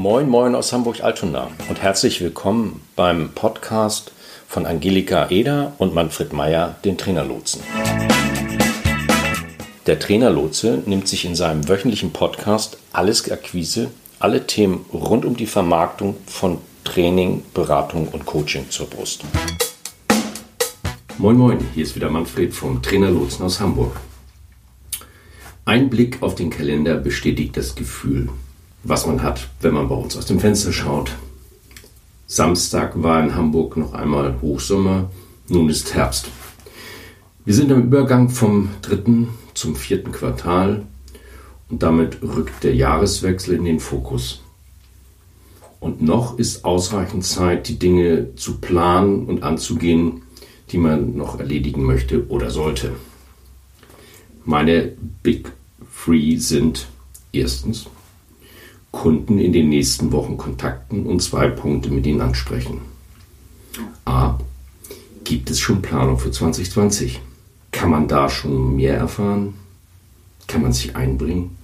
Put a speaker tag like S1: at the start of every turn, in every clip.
S1: Moin, moin aus Hamburg-Altona und herzlich willkommen beim Podcast von Angelika Eder und Manfred Meyer, den Trainerlotsen. Der Trainerlotse nimmt sich in seinem wöchentlichen Podcast alles Akquise, alle Themen rund um die Vermarktung von Training, Beratung und Coaching zur Brust. Moin, moin, hier ist wieder Manfred vom Trainerlotsen aus Hamburg. Ein Blick auf den Kalender bestätigt das Gefühl, was man hat, wenn man bei uns aus dem Fenster schaut. Samstag war in Hamburg noch einmal Hochsommer, nun ist Herbst. Wir sind am Übergang vom dritten zum vierten Quartal und damit rückt der Jahreswechsel in den Fokus. Und noch ist ausreichend Zeit, die Dinge zu planen und anzugehen, die man noch erledigen möchte oder sollte. Meine Big Three sind erstens Kunden in den nächsten Wochen kontakten und zwei Punkte mit ihnen ansprechen. A. Gibt es schon Planung für 2020? Kann man da schon mehr erfahren? Kann man sich einbringen?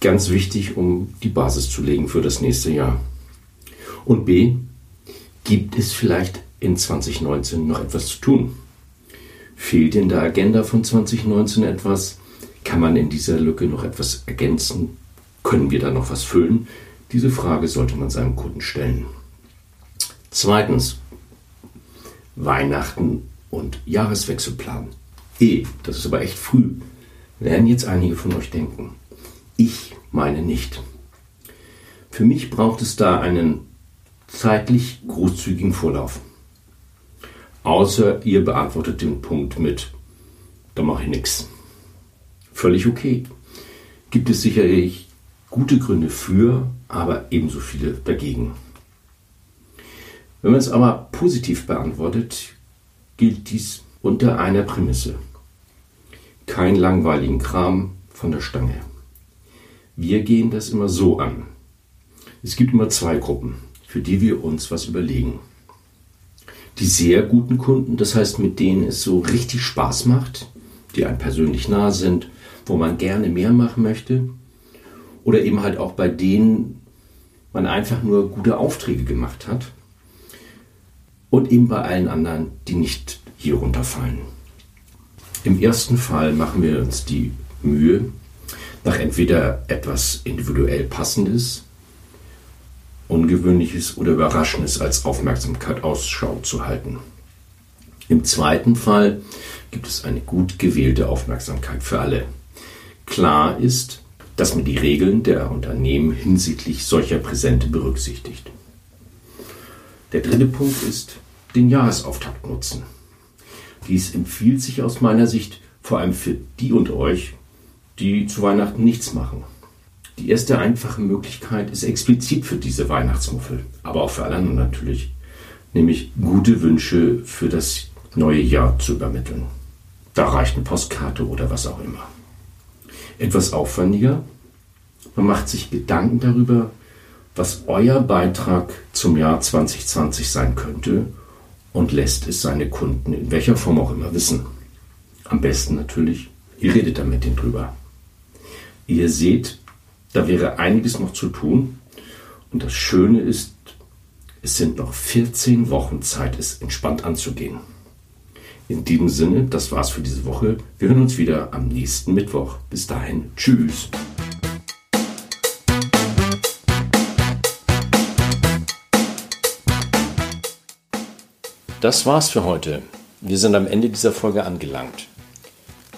S1: Ganz wichtig, um die Basis zu legen für das nächste Jahr. Und B. Gibt es vielleicht in 2019 noch etwas zu tun? Fehlt in der Agenda von 2019 etwas? Kann man in dieser Lücke noch etwas ergänzen? Können wir da noch was füllen? Diese Frage sollte man seinem Kunden stellen. Zweitens, Weihnachten und Jahreswechselplan. E, das ist aber echt früh, werden jetzt einige von euch denken. Ich meine nicht. Für mich braucht es da einen zeitlich großzügigen Vorlauf. Außer ihr beantwortet den Punkt mit, da mache ich nichts. Völlig okay. Gibt es sicherlich gute Gründe für, aber ebenso viele dagegen. Wenn man es aber positiv beantwortet, gilt dies unter einer Prämisse. Kein langweiligen Kram von der Stange. Wir gehen das immer so an. Es gibt immer zwei Gruppen, für die wir uns was überlegen. Die sehr guten Kunden, das heißt mit denen es so richtig Spaß macht, die einem persönlich nah sind, wo man gerne mehr machen möchte. Oder eben halt auch bei denen man einfach nur gute Aufträge gemacht hat. Und eben bei allen anderen, die nicht hier runterfallen. Im ersten Fall machen wir uns die Mühe, nach entweder etwas individuell Passendes, Ungewöhnliches oder Überraschendes als Aufmerksamkeit Ausschau zu halten. Im zweiten Fall gibt es eine gut gewählte Aufmerksamkeit für alle. Klar ist, dass man die Regeln der Unternehmen hinsichtlich solcher Präsente berücksichtigt. Der dritte Punkt ist den Jahresauftakt nutzen. Dies empfiehlt sich aus meiner Sicht vor allem für die und euch, die zu Weihnachten nichts machen. Die erste einfache Möglichkeit ist explizit für diese Weihnachtsmuffel, aber auch für alle anderen natürlich, nämlich gute Wünsche für das neue Jahr zu übermitteln. Da reicht eine Postkarte oder was auch immer. Etwas aufwendiger, man macht sich Gedanken darüber, was euer Beitrag zum Jahr 2020 sein könnte und lässt es seine Kunden in welcher Form auch immer wissen. Am besten natürlich, ihr redet da mit denen drüber. Ihr seht, da wäre einiges noch zu tun. Und das Schöne ist, es sind noch 14 Wochen Zeit, es entspannt anzugehen. In diesem Sinne, das war's für diese Woche. Wir hören uns wieder am nächsten Mittwoch. Bis dahin, tschüss. Das war's für heute. Wir sind am Ende dieser Folge angelangt.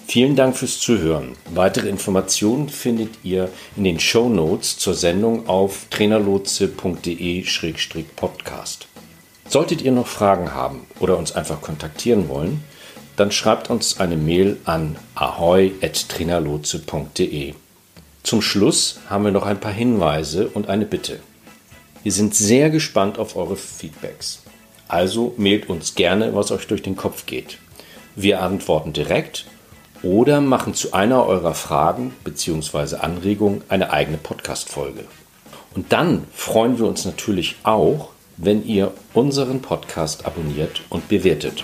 S1: Vielen Dank fürs Zuhören. Weitere Informationen findet ihr in den Show Notes zur Sendung auf trainerlotse.de-podcast. Solltet ihr noch Fragen haben oder uns einfach kontaktieren wollen, dann schreibt uns eine Mail an ahoi.trainerlotse.de. Zum Schluss haben wir noch ein paar Hinweise und eine Bitte. Wir sind sehr gespannt auf eure Feedbacks. Also mailt uns gerne, was euch durch den Kopf geht. Wir antworten direkt oder machen zu einer eurer Fragen bzw. Anregungen eine eigene Podcast-Folge. Und dann freuen wir uns natürlich auch, wenn ihr unseren Podcast abonniert und bewertet.